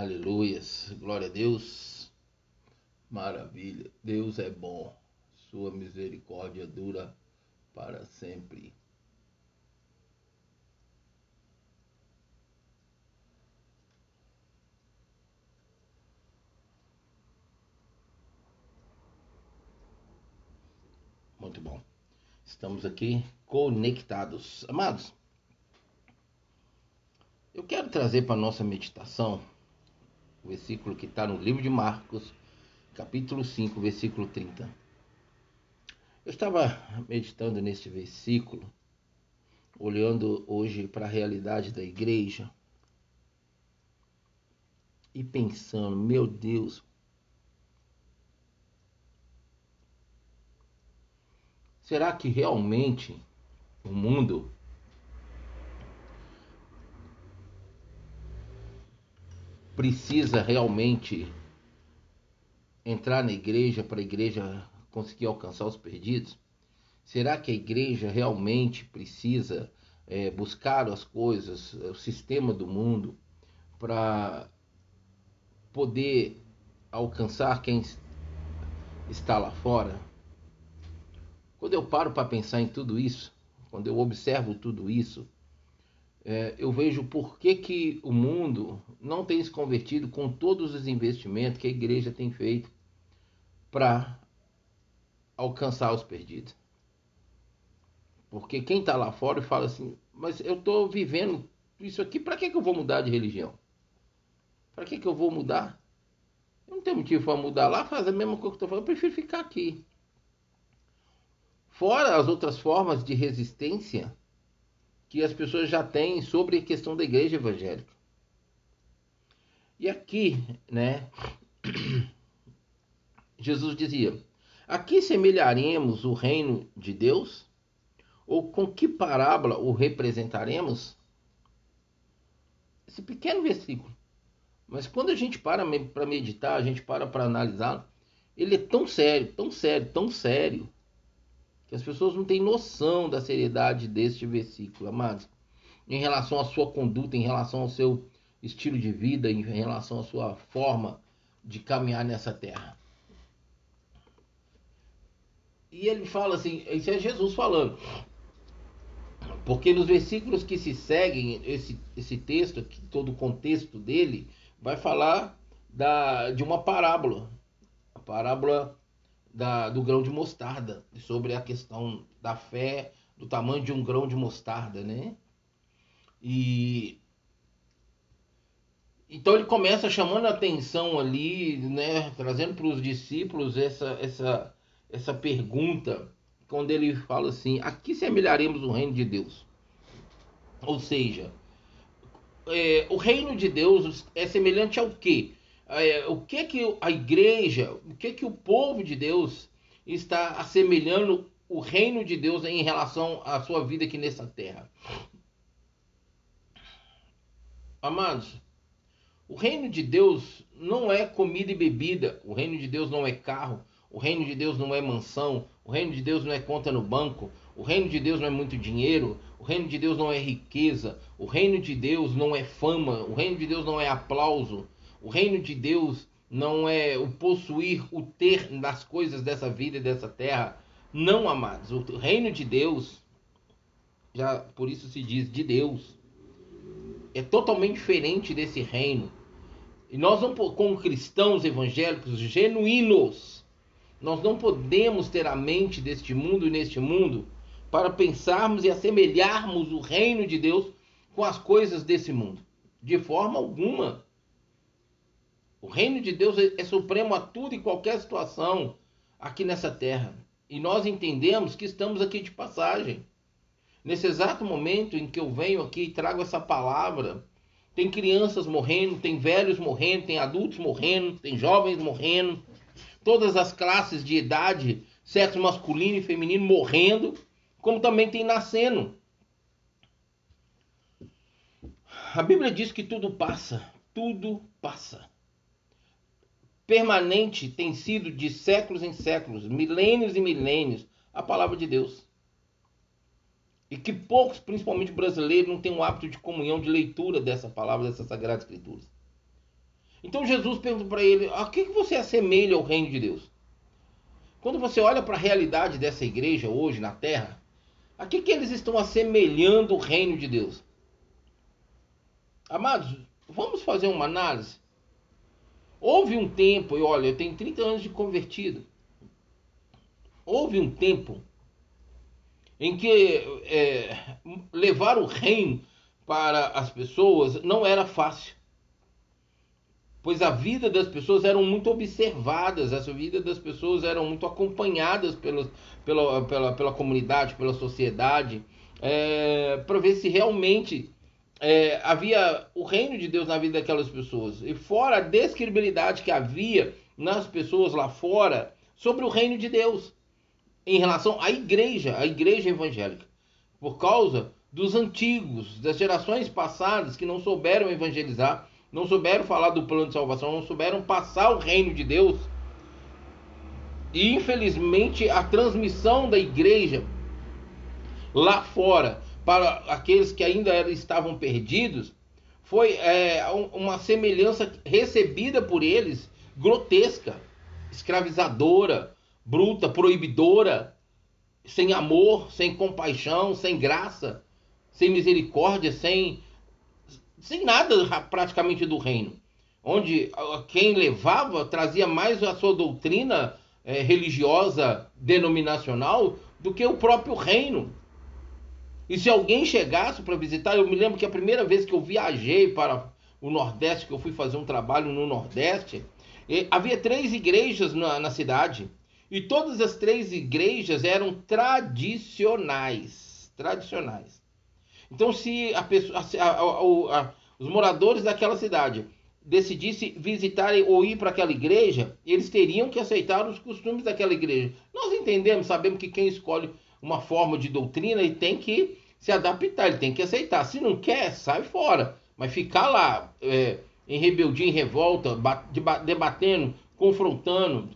Aleluias. Glória a Deus. Maravilha. Deus é bom. Sua misericórdia dura para sempre. Muito bom. Estamos aqui conectados. Amados, eu quero trazer para a nossa meditação versículo que está no livro de Marcos, capítulo 5, versículo 30. Eu estava meditando neste versículo, olhando hoje para a realidade da igreja e pensando, meu Deus, será que realmente o mundo precisa realmente entrar na igreja para a igreja conseguir alcançar os perdidos? Será que a igreja realmente precisa é, buscar as coisas, o sistema do mundo, para poder alcançar quem está lá fora? Quando eu paro para pensar em tudo isso, quando eu observo tudo isso, é, eu vejo por que, que o mundo não tem se convertido com todos os investimentos que a igreja tem feito para alcançar os perdidos. Porque quem está lá fora fala assim, mas eu estou vivendo isso aqui, para que, que eu vou mudar de religião? Para que, que eu vou mudar? Eu não tenho motivo para mudar lá, faz a mesma coisa que estou falando, eu prefiro ficar aqui. Fora as outras formas de resistência que as pessoas já têm sobre a questão da igreja evangélica. E aqui, né, Jesus dizia: Aqui semelharemos o reino de Deus? Ou com que parábola o representaremos? Esse pequeno versículo. Mas quando a gente para para meditar, a gente para para analisar, ele é tão sério, tão sério, tão sério, que as pessoas não têm noção da seriedade deste versículo, amados, em relação à sua conduta, em relação ao seu estilo de vida, em relação à sua forma de caminhar nessa terra. E ele fala assim, isso é Jesus falando. Porque nos versículos que se seguem esse, esse texto, todo o contexto dele, vai falar da, de uma parábola. A parábola da, do grão de mostarda, sobre a questão da fé, do tamanho de um grão de mostarda, né? E então ele começa chamando a atenção ali, né, trazendo para os discípulos essa, essa, essa pergunta, quando ele fala assim: aqui semelharemos o reino de Deus. Ou seja, é, o reino de Deus é semelhante ao quê? É, o que que a igreja, o que que o povo de Deus está assemelhando o reino de Deus em relação à sua vida aqui nessa terra. Amados, o reino de Deus não é comida e bebida, o reino de Deus não é carro, o reino de Deus não é mansão, o reino de Deus não é conta no banco, o reino de Deus não é muito dinheiro, o reino de Deus não é riqueza, o reino de Deus não é fama, o reino de Deus não é aplauso, o reino de Deus não é o possuir, o ter das coisas dessa vida e dessa terra. Não, amados. O reino de Deus, já por isso se diz de Deus, é totalmente diferente desse reino. E nós não, como cristãos evangélicos genuínos, nós não podemos ter a mente deste mundo e neste mundo para pensarmos e assemelharmos o reino de Deus com as coisas desse mundo. De forma alguma. O reino de Deus é supremo a tudo e qualquer situação aqui nessa terra. E nós entendemos que estamos aqui de passagem. Nesse exato momento em que eu venho aqui e trago essa palavra, tem crianças morrendo, tem velhos morrendo, tem adultos morrendo, tem jovens morrendo, todas as classes de idade, sexo masculino e feminino morrendo, como também tem nascendo. A Bíblia diz que tudo passa, tudo passa permanente tem sido de séculos em séculos, milênios e milênios, a palavra de Deus. E que poucos, principalmente brasileiros, não têm o hábito de comunhão, de leitura dessa palavra, dessas sagradas escrituras. Então Jesus pergunta para ele: a que, que você assemelha ao reino de Deus? Quando você olha para a realidade dessa igreja hoje na terra, a que, que eles estão assemelhando o reino de Deus? Amados, vamos fazer uma análise. Houve um tempo, e olha, eu tenho 30 anos de convertido. Houve um tempo em que é, levar o reino para as pessoas não era fácil pois a vida das pessoas eram muito observadas, a vida das pessoas eram muito acompanhadas pela, pela, pela, comunidade, pela sociedade, é, para ver se realmente é, havia o reino de Deus na vida daquelas pessoas. E fora a describilidade que havia nas pessoas lá fora sobre o reino de Deus em relação à igreja, à igreja evangélica, por causa dos antigos, das gerações passadas que não souberam evangelizar não souberam falar do plano de salvação, não souberam passar o reino de Deus. E infelizmente a transmissão da igreja lá fora para aqueles que ainda estavam perdidos foi é, uma semelhança recebida por eles grotesca, escravizadora, bruta, proibidora, sem amor, sem compaixão, sem graça, sem misericórdia, sem sem nada praticamente do reino, onde quem levava trazia mais a sua doutrina é, religiosa denominacional do que o próprio reino. E se alguém chegasse para visitar, eu me lembro que a primeira vez que eu viajei para o Nordeste, que eu fui fazer um trabalho no Nordeste, havia três igrejas na, na cidade. E todas as três igrejas eram tradicionais. Tradicionais. Então, se a pessoa, a, a, a, os moradores daquela cidade decidissem visitar ou ir para aquela igreja, eles teriam que aceitar os costumes daquela igreja. Nós entendemos, sabemos que quem escolhe uma forma de doutrina ele tem que se adaptar, ele tem que aceitar. Se não quer, sai fora. Mas ficar lá é, em rebeldia, em revolta, debatendo, confrontando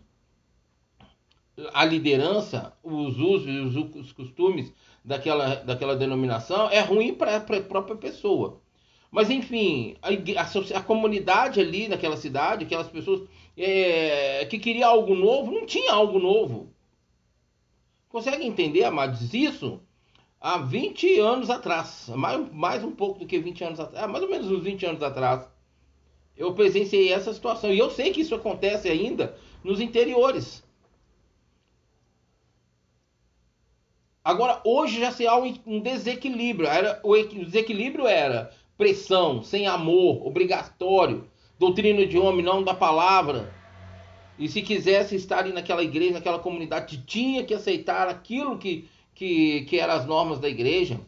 a liderança, os usos e os costumes daquela, daquela denominação é ruim para a própria pessoa. Mas enfim, a, a, a, comunidade ali naquela cidade, aquelas pessoas é, que queriam algo novo, não tinha algo novo. Consegue entender, amados, isso? Há 20 anos atrás, mais, mais um pouco do que 20 anos atrás, mais ou menos uns 20 anos atrás, eu presenciei essa situação. E eu sei que isso acontece ainda nos interiores. Agora, hoje já se há um desequilíbrio. Era, o desequilíbrio era pressão, sem amor, obrigatório, doutrina de homem, não da palavra. E se quisesse estar naquela igreja, naquela comunidade, tinha que aceitar aquilo que, que, que eram as normas da igreja.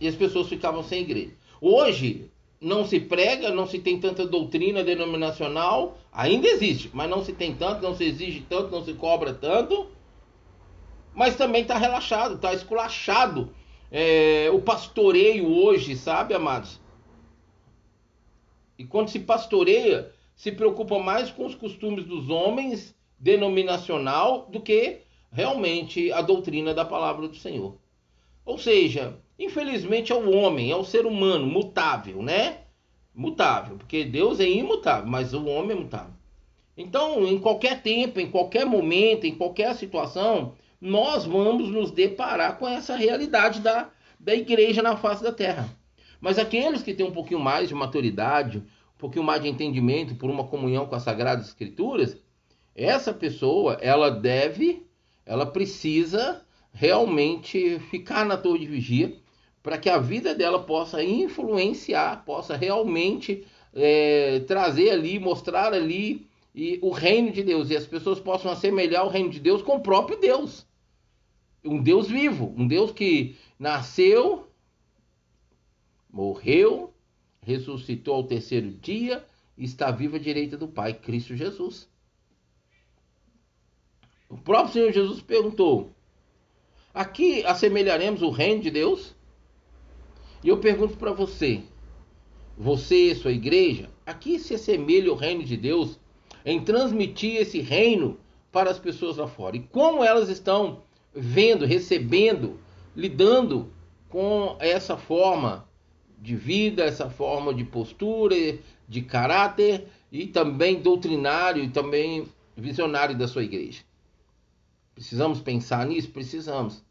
E as pessoas ficavam sem igreja. Hoje, não se prega, não se tem tanta doutrina denominacional, ainda existe, mas não se tem tanto, não se exige tanto, não se cobra tanto, mas também está relaxado, está esculachado. É, o pastoreio hoje, sabe, amados? E quando se pastoreia, se preocupa mais com os costumes dos homens denominacional do que realmente a doutrina da palavra do Senhor. Ou seja, Infelizmente é o homem, é o ser humano mutável, né? Mutável, porque Deus é imutável, mas o homem é mutável. Então, em qualquer tempo, em qualquer momento, em qualquer situação, nós vamos nos deparar com essa realidade da, da igreja na face da terra. Mas aqueles que têm um pouquinho mais de maturidade, um pouquinho mais de entendimento por uma comunhão com as Sagradas Escrituras, essa pessoa, ela deve, ela precisa realmente ficar na torre de vigia para que a vida dela possa influenciar, possa realmente é, trazer ali, mostrar ali e o reino de Deus. E as pessoas possam assemelhar o reino de Deus com o próprio Deus, um Deus vivo, um Deus que nasceu, morreu, ressuscitou ao terceiro dia e está vivo à direita do Pai, Cristo Jesus. O próprio Senhor Jesus perguntou: Aqui assemelharemos o reino de Deus? E eu pergunto para você, você, sua igreja, a que se assemelha o reino de Deus em transmitir esse reino para as pessoas lá fora? E como elas estão vendo, recebendo, lidando com essa forma de vida, essa forma de postura, de caráter e também doutrinário e também visionário da sua igreja. Precisamos pensar nisso? Precisamos.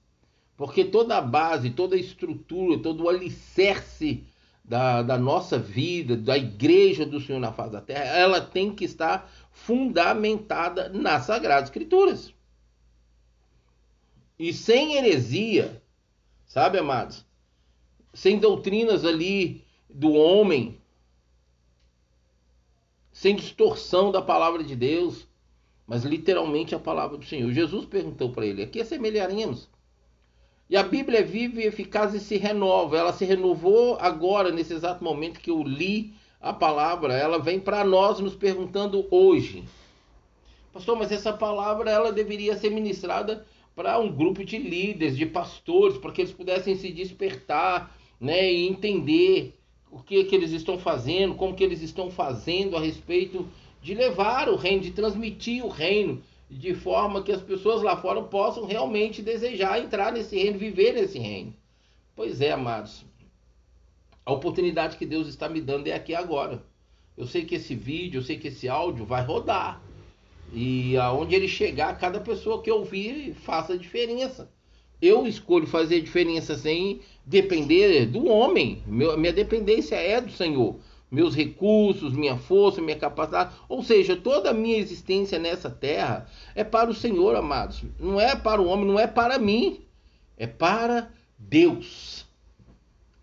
Porque toda a base, toda a estrutura, todo o alicerce da, da nossa vida, da igreja do Senhor na face da terra, ela tem que estar fundamentada nas Sagradas Escrituras. E sem heresia, sabe, amados? Sem doutrinas ali do homem, sem distorção da palavra de Deus, mas literalmente a palavra do Senhor. Jesus perguntou para ele: aqui assemelharemos. E a Bíblia é viva e eficaz e se renova. Ela se renovou agora, nesse exato momento que eu li a palavra. Ela vem para nós nos perguntando hoje. Pastor, mas essa palavra ela deveria ser ministrada para um grupo de líderes, de pastores, para que eles pudessem se despertar né, e entender o que, que eles estão fazendo, como que eles estão fazendo a respeito de levar o reino, de transmitir o reino, de forma que as pessoas lá fora possam realmente desejar entrar nesse reino, viver nesse reino. Pois é, amados. A oportunidade que Deus está me dando é aqui agora. Eu sei que esse vídeo, eu sei que esse áudio vai rodar. E aonde ele chegar, cada pessoa que ouvir faça diferença. Eu escolho fazer diferença sem depender do homem. Meu, minha dependência é do Senhor meus recursos, minha força, minha capacidade, ou seja, toda a minha existência nessa terra é para o Senhor, amados. Não é para o homem, não é para mim, é para Deus.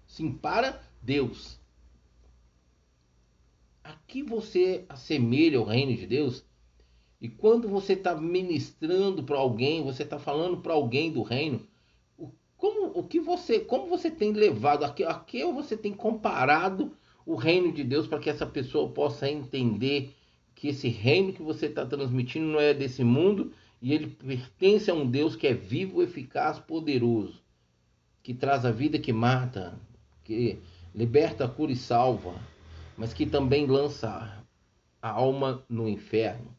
Sim, para Deus. Aqui você assemelha o reino de Deus. E quando você está ministrando para alguém, você está falando para alguém do reino, como o que você, como você tem levado, a que, a que você tem comparado o reino de Deus para que essa pessoa possa entender que esse reino que você está transmitindo não é desse mundo e ele pertence a um Deus que é vivo, eficaz, poderoso, que traz a vida que mata, que liberta, cura e salva, mas que também lança a alma no inferno.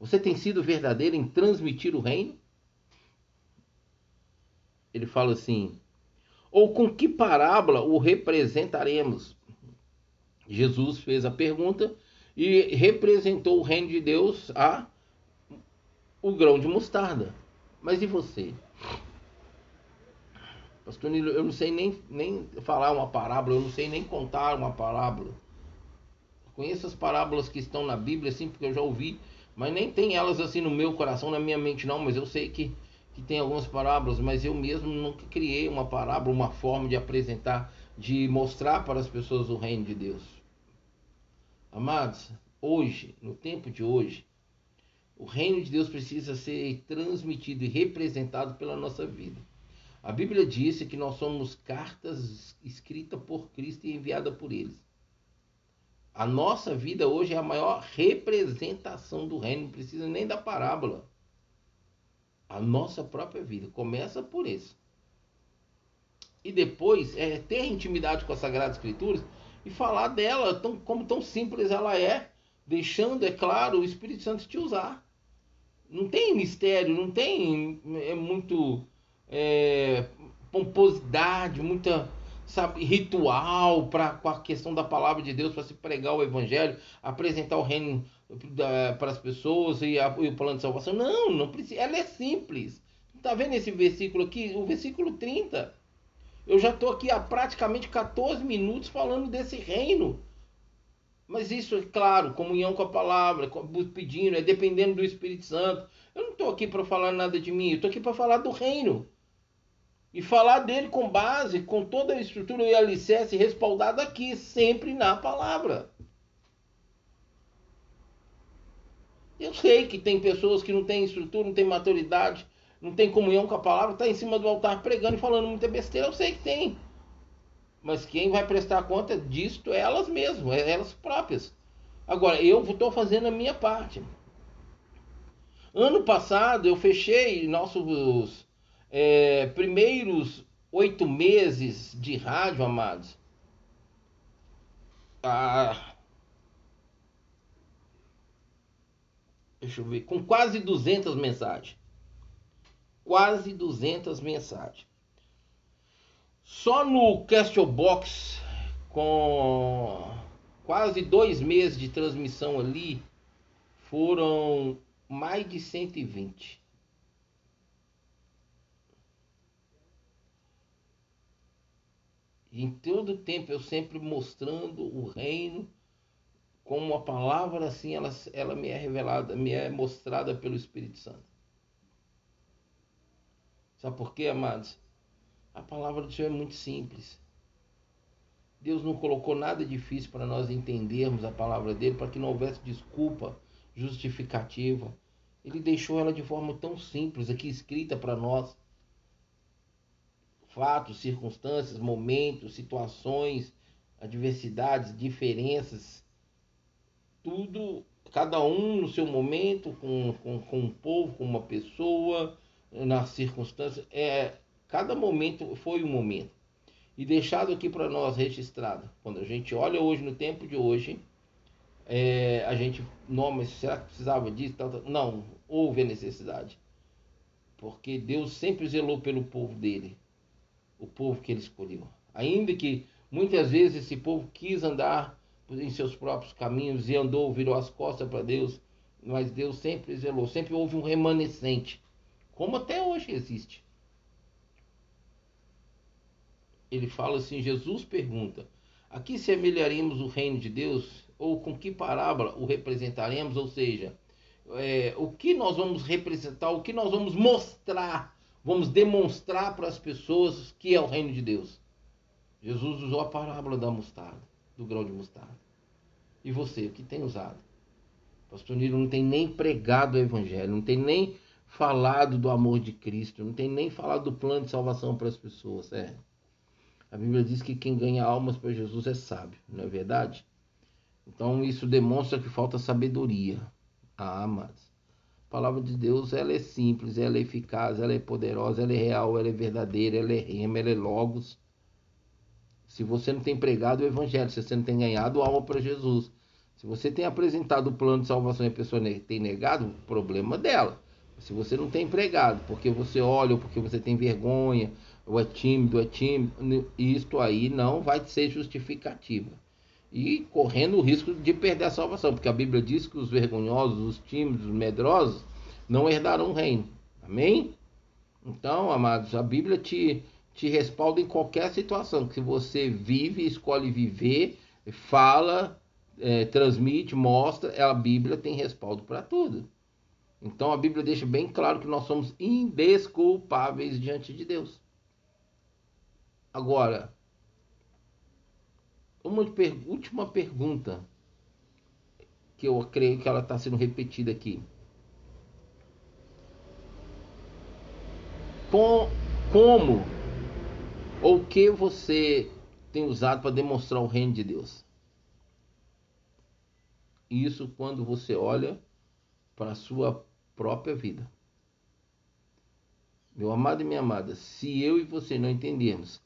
Você tem sido verdadeiro em transmitir o reino? Ele fala assim: ou com que parábola o representaremos? Jesus fez a pergunta e representou o reino de Deus a o grão de mostarda. Mas e você? Pastor Nilo, eu não sei nem, nem falar uma parábola, eu não sei nem contar uma parábola. Conheço as parábolas que estão na Bíblia, assim, porque eu já ouvi, mas nem tem elas assim no meu coração, na minha mente, não. Mas eu sei que que tem algumas parábolas, mas eu mesmo nunca criei uma parábola, uma forma de apresentar, de mostrar para as pessoas o reino de Deus. Amados, hoje, no tempo de hoje, o reino de Deus precisa ser transmitido e representado pela nossa vida. A Bíblia disse que nós somos cartas escritas por Cristo e enviadas por eles. A nossa vida hoje é a maior representação do reino, não precisa nem da parábola a nossa própria vida. Começa por isso. E depois é ter intimidade com as Sagradas Escrituras e falar dela tão, como tão simples ela é, deixando, é claro, o Espírito Santo te usar. Não tem mistério, não tem é muito é, pomposidade, muita sabe, ritual para a questão da palavra de Deus, para se pregar o Evangelho, apresentar o reino para as pessoas e, a, e, o plano de salvação. Não, não precisa. Ela é simples. Tá vendo esse versículo aqui? O versículo 30. Eu já estou aqui há praticamente 14 minutos falando desse reino. Mas isso é claro, comunhão com a palavra, pedindo, é dependendo do Espírito Santo. Eu não estou aqui para falar nada de mim, eu estou aqui para falar do reino. E falar dele com base, com toda a estrutura e alicerce respaldado aqui, sempre na palavra. Eu sei que tem pessoas que não têm estrutura, não têm maturidade, não têm comunhão com a palavra, está em cima do altar pregando e falando muita besteira. Eu sei que tem. Mas quem vai prestar conta disto é elas mesmas, é elas próprias. Agora, eu estou fazendo a minha parte. Ano passado eu fechei nossos é, primeiros oito meses de rádio, amados. Ah, deixa eu ver, com quase 200 mensagens. Quase 200 mensagens. Só no Castle Box, com quase dois meses de transmissão ali, foram mais de 120. Em todo tempo eu sempre mostrando o reino como a palavra assim ela, ela me é revelada, me é mostrada pelo Espírito Santo. Sabe por quê, amados? A palavra do Senhor é muito simples. Deus não colocou nada difícil para nós entendermos a palavra dele, para que não houvesse desculpa justificativa. Ele deixou ela de forma tão simples aqui escrita para nós fatos, circunstâncias, momentos, situações, adversidades, diferenças, tudo, cada um no seu momento, com, com, com um povo, com uma pessoa, nas circunstâncias, é, cada momento foi um momento. E deixado aqui para nós registrado, quando a gente olha hoje no tempo de hoje, é, a gente, não, mas será que precisava disso? Não, houve a necessidade. Porque Deus sempre zelou pelo povo dele o povo que ele escolheu. Ainda que muitas vezes esse povo quis andar em seus próprios caminhos e andou, virou as costas para Deus, mas Deus sempre zelou, sempre houve um remanescente, como até hoje existe. Ele fala assim: Jesus pergunta: a que semelharemos o reino de Deus? Ou com que parábola o representaremos? Ou seja, é, o que nós vamos representar, o que nós vamos mostrar vamos demonstrar para as pessoas que é o reino de Deus. Jesus usou a parábola da mostarda, do grão de mostarda. E você, o que tem usado? pastor Nilo não tem nem pregado o evangelho, não tem nem falado do amor de Cristo, não tem nem falado do plano de salvação para as pessoas. É. A Bíblia diz que quem ganha almas para Jesus é sábio, não é verdade? Então isso demonstra que falta sabedoria. Ah, amados. A palavra de Deus ela é simples, ela é eficaz, ela é poderosa, ela é real, ela é verdadeira, ela é rema, ela é logos. Se você não tem pregado o evangelho, se você não tem ganhado alma para Jesus, se você tem apresentado o plano de salvação e a pessoa tem negado, problema dela. Se você não tem pregado, porque você olha ou porque você tem vergonha, ou é tímido, é tímido, isto aí não vai ser justificativa e correndo o risco de perder a salvação, porque a Bíblia diz que os vergonhosos, os tímidos, os medrosos não herdarão o reino. Amém? Então, amados, a Bíblia te, te respalda em qualquer situação que você vive, escolhe viver, fala, é, transmite, mostra, a Bíblia tem respaldo para tudo. Então a Bíblia deixa bem claro que nós somos indesculpáveis diante de Deus. Agora, uma per última pergunta que eu creio que ela está sendo repetida aqui. Com, como ou que você tem usado para demonstrar o reino de Deus? Isso quando você olha para a sua própria vida. Meu amado e minha amada, se eu e você não entendermos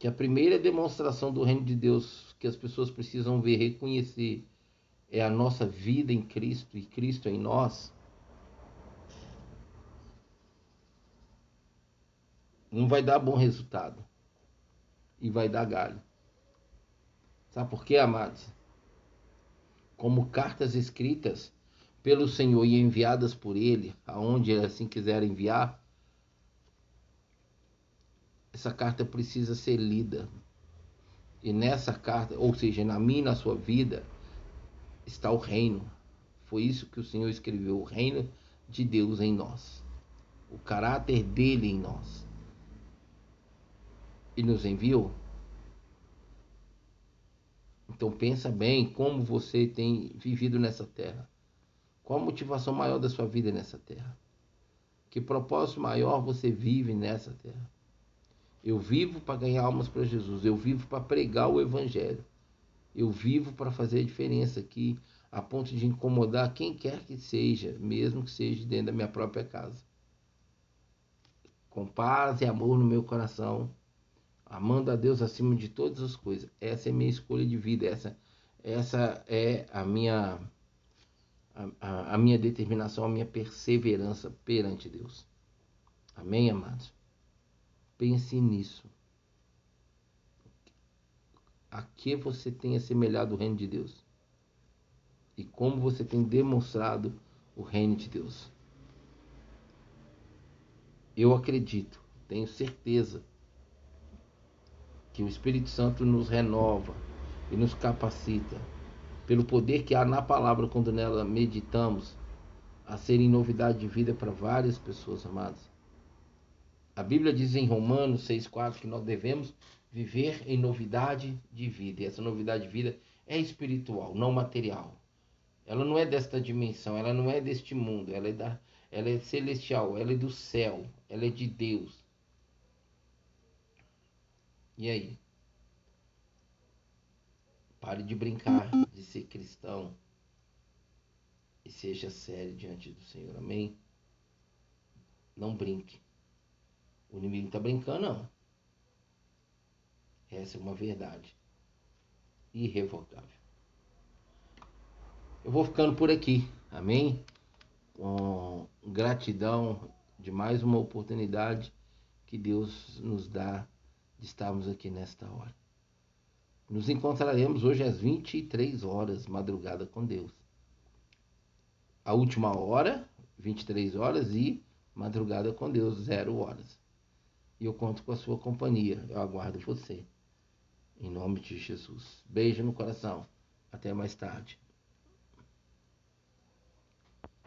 que a primeira demonstração do reino de Deus que as pessoas precisam ver, reconhecer, é a nossa vida em Cristo e Cristo em nós, não vai dar bom resultado e vai dar galho. Sabe por quê, amados? Como cartas escritas pelo Senhor e enviadas por Ele, aonde Ele assim quiser enviar, essa carta precisa ser lida. E nessa carta, ou seja, na minha na sua vida, está o reino. Foi isso que o Senhor escreveu, o reino de Deus em nós. O caráter dele em nós. E nos enviou. Então pensa bem como você tem vivido nessa terra. Qual a motivação maior da sua vida nessa terra? Que propósito maior você vive nessa terra? Eu vivo para ganhar almas para Jesus. Eu vivo para pregar o Evangelho. Eu vivo para fazer a diferença aqui, a ponto de incomodar quem quer que seja, mesmo que seja dentro da minha própria casa. Com paz e amor no meu coração, amando a Deus acima de todas as coisas. Essa é a minha escolha de vida. Essa, essa é a minha, a, a minha determinação, a minha perseverança perante Deus. Amém, amados? Pense nisso. a que você tem assemelhado o reino de Deus e como você tem demonstrado o reino de Deus. Eu acredito, tenho certeza que o Espírito Santo nos renova e nos capacita pelo poder que há na palavra quando nela meditamos a serem novidade de vida para várias pessoas amadas. A Bíblia diz em Romanos 6,4 que nós devemos viver em novidade de vida. E essa novidade de vida é espiritual, não material. Ela não é desta dimensão, ela não é deste mundo, ela é, da, ela é celestial, ela é do céu, ela é de Deus. E aí? Pare de brincar de ser cristão e seja sério diante do Senhor. Amém? Não brinque. O inimigo não está brincando, não. Essa é uma verdade irrevogável. Eu vou ficando por aqui. Amém? Com gratidão de mais uma oportunidade que Deus nos dá de estarmos aqui nesta hora. Nos encontraremos hoje às 23 horas, madrugada com Deus. A última hora, 23 horas, e madrugada com Deus, 0 horas. E eu conto com a sua companhia. Eu aguardo você. Em nome de Jesus. Beijo no coração. Até mais tarde.